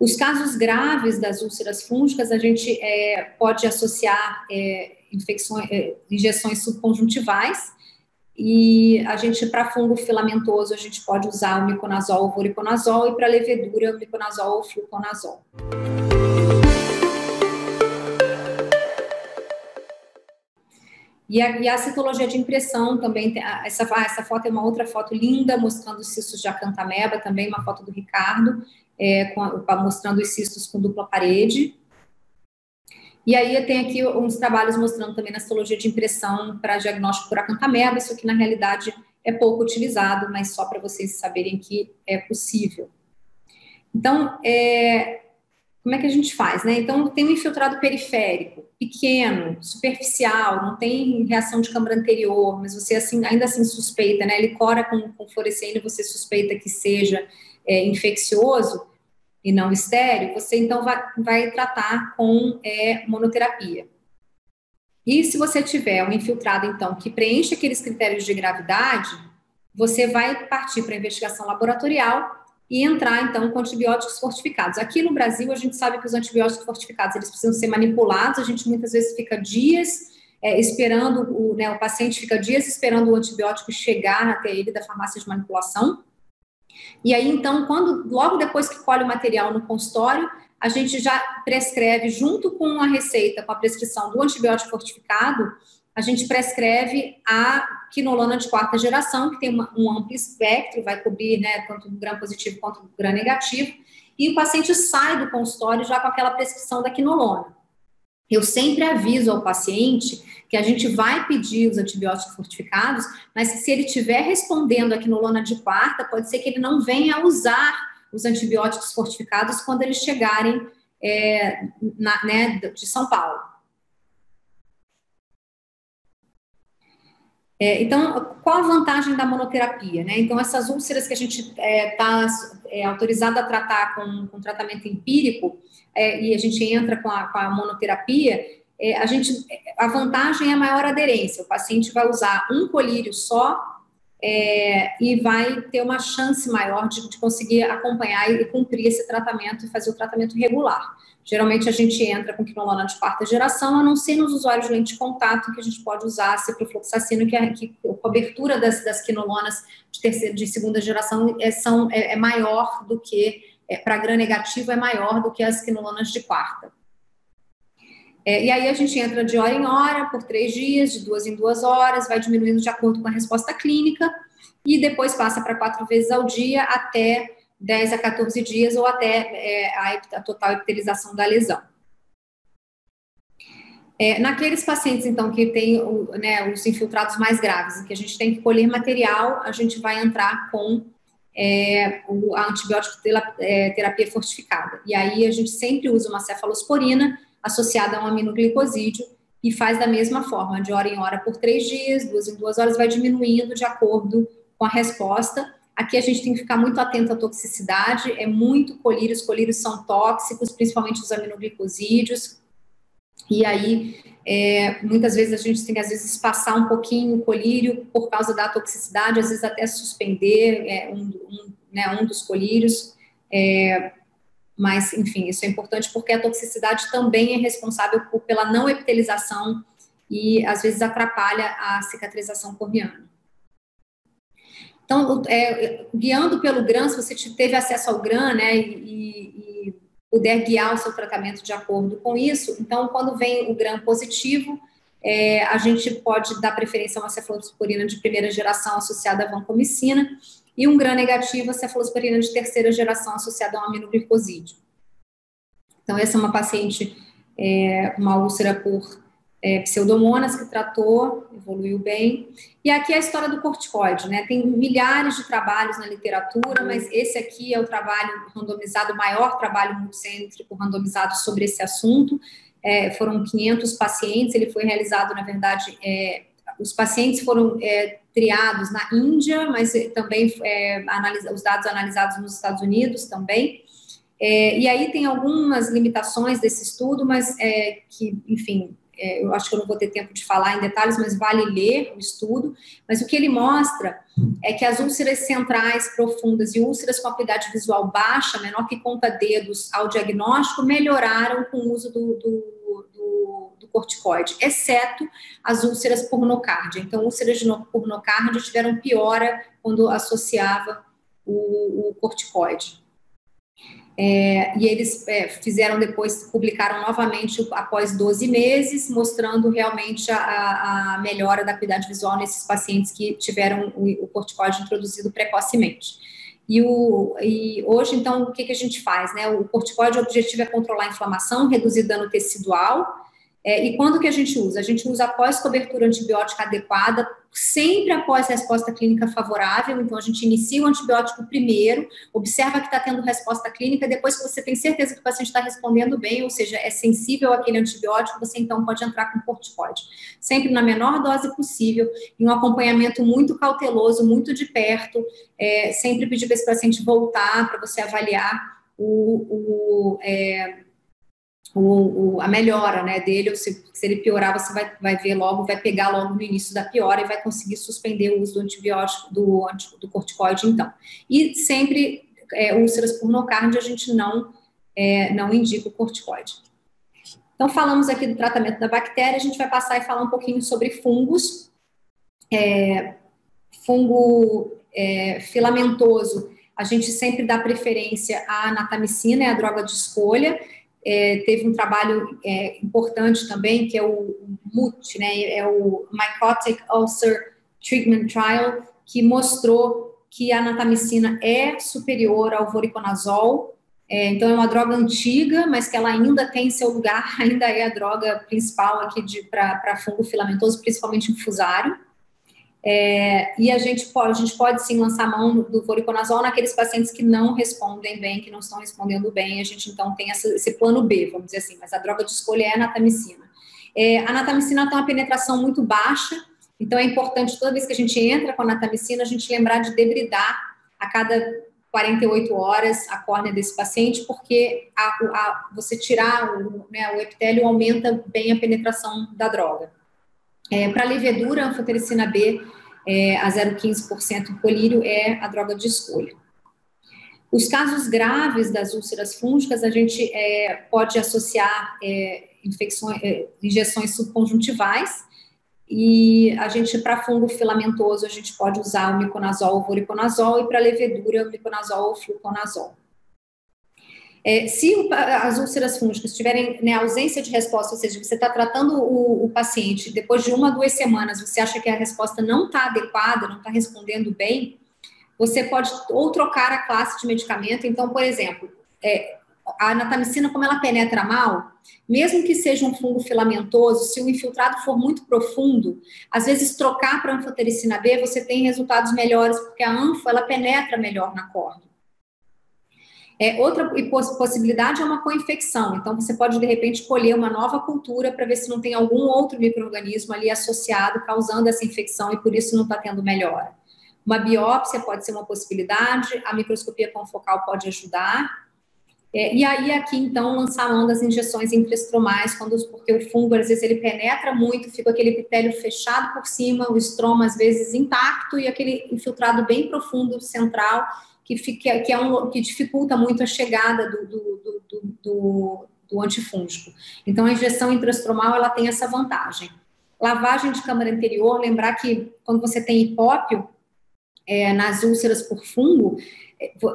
Os casos graves das úlceras fúngicas, a gente é, pode associar é, é, injeções subconjuntivais, e a gente, para fungo filamentoso, a gente pode usar o miconazol, o voriconazol, e para levedura, o miconazol ou fluconazol. E a, e a, citologia de impressão também, tem, essa, essa foto é uma outra foto linda, mostrando os cistos de acantameba, também uma foto do Ricardo, é, com, mostrando os cistos com dupla parede. E aí tem aqui uns trabalhos mostrando também na citologia de impressão para diagnóstico por acantameba, isso aqui na realidade é pouco utilizado, mas só para vocês saberem que é possível. Então, é, como é que a gente faz, né? Então, tem um infiltrado periférico, pequeno, superficial, não tem reação de câmara anterior, mas você assim, ainda assim suspeita, né? Ele cora com, com fluorescênio, você suspeita que seja é, infeccioso, e não estéreo, você então vai, vai tratar com é, monoterapia. E se você tiver um infiltrado, então, que preenche aqueles critérios de gravidade, você vai partir para a investigação laboratorial e entrar, então, com antibióticos fortificados. Aqui no Brasil, a gente sabe que os antibióticos fortificados, eles precisam ser manipulados, a gente muitas vezes fica dias é, esperando, o, né, o paciente fica dias esperando o antibiótico chegar até ele da farmácia de manipulação, e aí, então, quando logo depois que colhe o material no consultório, a gente já prescreve, junto com a receita, com a prescrição do antibiótico fortificado, a gente prescreve a quinolona de quarta geração, que tem uma, um amplo espectro, vai cobrir né, tanto o gram positivo quanto o gram negativo, e o paciente sai do consultório já com aquela prescrição da quinolona. Eu sempre aviso ao paciente que a gente vai pedir os antibióticos fortificados, mas se ele estiver respondendo a quinolona de quarta, pode ser que ele não venha usar os antibióticos fortificados quando eles chegarem é, na, né, de São Paulo. É, então, qual a vantagem da monoterapia? Né? Então, essas úlceras que a gente está é, tá, é, autorizado a tratar com, com tratamento empírico, é, e a gente entra com a, com a monoterapia, é, a gente, a vantagem é a maior aderência. O paciente vai usar um colírio só é, e vai ter uma chance maior de, de, conseguir acompanhar e cumprir esse tratamento e fazer o tratamento regular. Geralmente a gente entra com quinolona de quarta geração, a não ser nos usuários de lente de contato, que a gente pode usar a ciprofloxacino, que, é, que a cobertura das, das quinolonas de, terceira, de segunda geração é, são, é, é maior do que, é, para gram negativo, é maior do que as quinolonas de quarta. É, e aí a gente entra de hora em hora, por três dias, de duas em duas horas, vai diminuindo de acordo com a resposta clínica, e depois passa para quatro vezes ao dia, até 10 a 14 dias, ou até é, a, a, total epitelização da lesão. É, naqueles pacientes, então, que tem né, os infiltrados mais graves, que a gente tem que colher material, a gente vai entrar com é, a antibiótico é, terapia fortificada. E aí a gente sempre usa uma cefalosporina, associada a um aminoglicosídeo e faz da mesma forma, de hora em hora por três dias, duas em duas horas, vai diminuindo de acordo com a resposta. Aqui a gente tem que ficar muito atento à toxicidade, é muito colírio, os colírios são tóxicos, principalmente os aminoglicosídeos, e aí é, muitas vezes a gente tem que às vezes passar um pouquinho o colírio por causa da toxicidade, às vezes até suspender é, um, um, né, um dos colírios, é, mas, enfim, isso é importante porque a toxicidade também é responsável por, pela não epitelização e, às vezes, atrapalha a cicatrização corneana. Então, é, guiando pelo GRAM, se você teve acesso ao GRAM, né, e, e, puder guiar o seu tratamento de acordo com isso, então, quando vem o GRAM positivo, é, a gente pode dar preferência a uma cefalosporina de primeira geração associada à vancomicina, e um gram negativo, a cefalosporina de terceira geração associada a um aminoglicosídeo. Então, essa é uma paciente é, uma úlcera por é, pseudomonas que tratou, evoluiu bem. E aqui é a história do corticoide, né? Tem milhares de trabalhos na literatura, mas esse aqui é o trabalho randomizado, o maior trabalho multicêntrico randomizado sobre esse assunto. É, foram 500 pacientes, ele foi realizado, na verdade, é, os pacientes foram é, triados na Índia, mas também é, analisa, os dados analisados nos Estados Unidos também. É, e aí tem algumas limitações desse estudo, mas é, que, enfim, é, eu acho que eu não vou ter tempo de falar em detalhes, mas vale ler o estudo. Mas o que ele mostra é que as úlceras centrais profundas e úlceras com acuidade visual baixa, menor que conta dedos ao diagnóstico, melhoraram com o uso do, do, do, corticoide, exceto as úlceras por nocárdia. Então, úlceras por nocárdia tiveram piora quando associava o, o corticoide. É, e eles é, fizeram depois, publicaram novamente após 12 meses, mostrando realmente a, a melhora da acuidade visual nesses pacientes que tiveram o, o corticoide introduzido precocemente. E, o, e hoje, então, o que, que a gente faz? Né? O corticoide, o objetivo é controlar a inflamação, reduzir dano tecidual, é, e quando que a gente usa? A gente usa após cobertura antibiótica adequada, sempre após resposta clínica favorável. Então, a gente inicia o antibiótico primeiro, observa que está tendo resposta clínica, depois que você tem certeza que o paciente está respondendo bem, ou seja, é sensível àquele antibiótico, você então pode entrar com corticoide. Sempre na menor dose possível, em um acompanhamento muito cauteloso, muito de perto, é, sempre pedir para esse paciente voltar para você avaliar o, o é, o, o, a melhora né, dele, ou se, se ele piorar, você vai, vai ver logo, vai pegar logo no início da piora e vai conseguir suspender o uso do antibiótico, do, do corticoide, então. E sempre, é, úlceras por nocárdia, a gente não, é, não indica o corticoide. Então, falamos aqui do tratamento da bactéria, a gente vai passar e falar um pouquinho sobre fungos. É, fungo é, filamentoso, a gente sempre dá preferência à natamicina, é a droga de escolha, é, teve um trabalho é, importante também, que é o MUT, né, é o Mycotic Ulcer Treatment Trial, que mostrou que a natamicina é superior ao voriconazol, é, então é uma droga antiga, mas que ela ainda tem seu lugar, ainda é a droga principal aqui para fungo filamentoso, principalmente infusário. É, e a gente pode, a gente pode sim lançar mão do voriconazol naqueles pacientes que não respondem bem, que não estão respondendo bem. A gente então tem essa, esse plano B, vamos dizer assim, mas a droga de escolha é a natamicina. É, a natamicina tem uma penetração muito baixa, então é importante toda vez que a gente entra com a natamicina, a gente lembrar de debridar a cada 48 horas a córnea desse paciente, porque a, a, você tirar o, né, o epitélio aumenta bem a penetração da droga. É, Para levedura, anfotericina B é, a 0,15% em colírio é a droga de escolha. Os casos graves das úlceras fúngicas, a gente é, pode associar é, é, injeções subconjuntivais, e a gente, para fungo filamentoso, a gente pode usar o miconazol ou voriconazol, e para levedura, o miconazol ou fluconazol. É, se o, as úlceras fúngicas tiverem né, ausência de resposta, ou seja, você está tratando o, o, paciente, depois de uma, duas semanas, você acha que a resposta não está adequada, não está respondendo bem, você pode ou trocar a classe de medicamento. Então, por exemplo, é, a natamicina, como ela penetra mal, mesmo que seja um fungo filamentoso, se o infiltrado for muito profundo, às vezes trocar para anfotericina B, você tem resultados melhores, porque a anfo, ela penetra melhor na corda. É, outra possibilidade é uma co-infecção. Então, você pode, de repente, colher uma nova cultura para ver se não tem algum outro microorganismo ali associado, causando essa infecção, e por isso não está tendo melhora. Uma biópsia pode ser uma possibilidade, a microscopia confocal pode ajudar. É, e aí, aqui, então, lançar mão das injeções intraestromais, quando, porque o fungo, às vezes, ele penetra muito, fica aquele epitélio fechado por cima, o estroma, às vezes, intacto, e aquele infiltrado bem profundo, central, que, fica, que, é um, que dificulta muito a chegada do, do, do, do, do antifúngico. Então, a injeção intrastromal, ela tem essa vantagem. Lavagem de câmara anterior, lembrar que quando você tem hipópio, é, nas úlceras por fungo,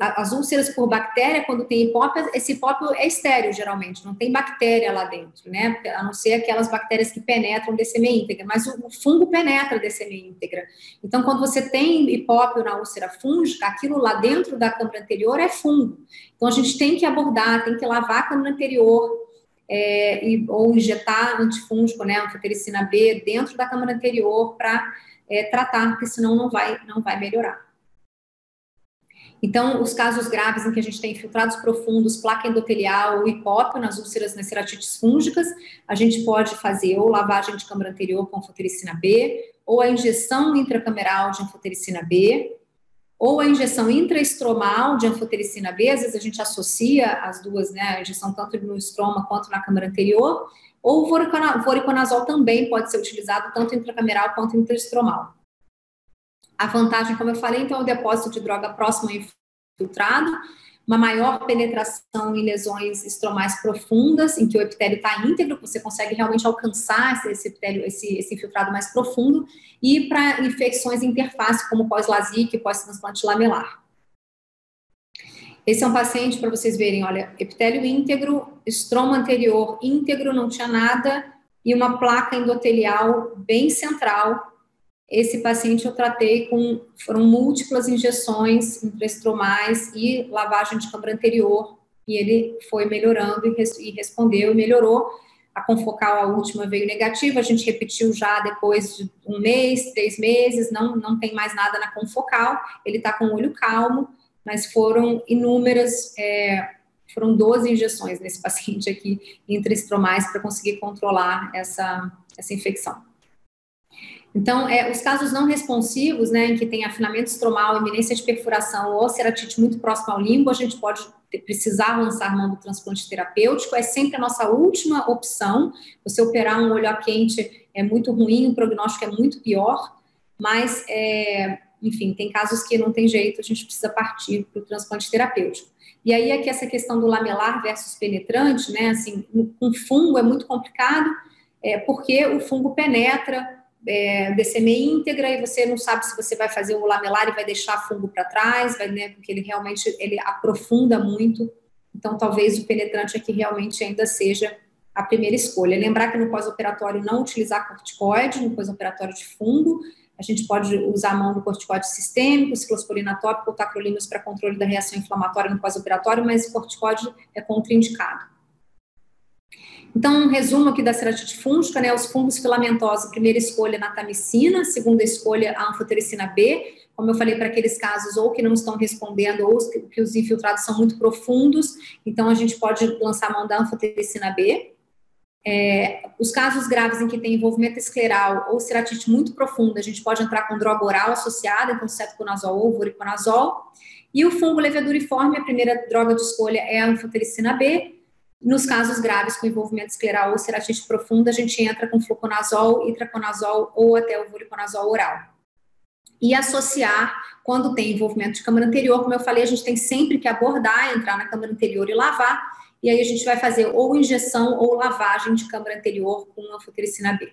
as úlceras por bactéria, quando tem hipópio, esse hipópio é estéreo, geralmente, não tem bactéria lá dentro, né? A não ser aquelas bactérias que penetram DCM íntegra, mas o fungo penetra DCM íntegra. Então, quando você tem hipópio na úlcera fúngica, aquilo lá dentro da câmara anterior é fungo. Então, a gente tem que abordar, tem que lavar a câmara anterior, é, e, ou injetar antifúngico, né, anfotericina B, dentro da câmara anterior para é, tratar, porque senão não vai, não vai melhorar. Então, os casos graves em que a gente tem infiltrados profundos, placa endotelial ou hipópio nas úlceras nas ceratites fúngicas, a gente pode fazer ou lavagem de câmara anterior com anfotericina B, ou a injeção intracameral de anfotericina B, ou a injeção intraestromal de anfotericina B, às vezes a gente associa as duas, né, a injeção tanto no estroma quanto na câmara anterior, ou o voriconazol também pode ser utilizado tanto intracameral quanto intraestromal. A vantagem, como eu falei, então, é o depósito de droga próximo ao infiltrado, uma maior penetração em lesões estromais profundas, em que o epitélio está íntegro, você consegue realmente alcançar esse, epitélio, esse, esse infiltrado mais profundo, e para infecções interface, como pós-LASIK e pós-transplante lamelar. Esse é um paciente, para vocês verem, olha, epitélio íntegro, estroma anterior íntegro, não tinha nada, e uma placa endotelial bem central, esse paciente eu tratei com, foram múltiplas injeções intraestromais e lavagem de câmara anterior, e ele foi melhorando e, res, e respondeu e melhorou. A confocal, a última, veio negativa, a gente repetiu já depois de um mês, três meses, não, não tem mais nada na confocal, ele está com o olho calmo, mas foram inúmeras, é, foram 12 injeções nesse paciente aqui, intraestromais, para conseguir controlar essa, essa infecção. Então, é, os casos não responsivos, né, em que tem afinamento estromal, iminência de perfuração ou ceratite muito próxima ao limbo, a gente pode precisar lançar mão do transplante terapêutico, é sempre a nossa última opção. Você operar um olho a quente é muito ruim, o prognóstico é muito pior, mas, é, enfim, tem casos que não tem jeito, a gente precisa partir para o transplante terapêutico. E aí é que essa questão do lamelar versus penetrante, né, assim, com fungo é muito complicado, é, porque o fungo penetra é, DCM íntegra e você não sabe se você vai fazer o lamelar e vai deixar fungo para trás, vai, né, porque ele realmente ele aprofunda muito. Então, talvez o penetrante aqui realmente ainda seja a primeira escolha. Lembrar que no pós-operatório não utilizar corticoide, no pós-operatório de fungo, a gente pode usar a mão do corticoide sistêmico, ciclosporina tópico ou tacrolimus para controle da reação inflamatória no pós-operatório, mas o corticoide é contraindicado. Então, um resumo aqui da ceratite fúngica, né, os fungos filamentosos, primeira escolha natamicina, segunda escolha a anfotericina B, como eu falei para aqueles casos ou que não estão respondendo ou que os infiltrados são muito profundos, então a gente pode lançar a mão da anfotericina B. É, os casos graves em que tem envolvimento escleral ou ceratite muito profunda, a gente pode entrar com droga oral associada, então cetoconazol ou voriconazol. E o fungo leveduriforme, a primeira droga de escolha é a anfotericina B, nos casos graves com envolvimento escleral ou ceratite profunda, a gente entra com fluconazol, itraconazol ou até o voriconazol oral. E associar, quando tem envolvimento de câmara anterior, como eu falei, a gente tem sempre que abordar, entrar na câmara anterior e lavar, e aí a gente vai fazer ou injeção ou lavagem de câmara anterior com anfotericina B.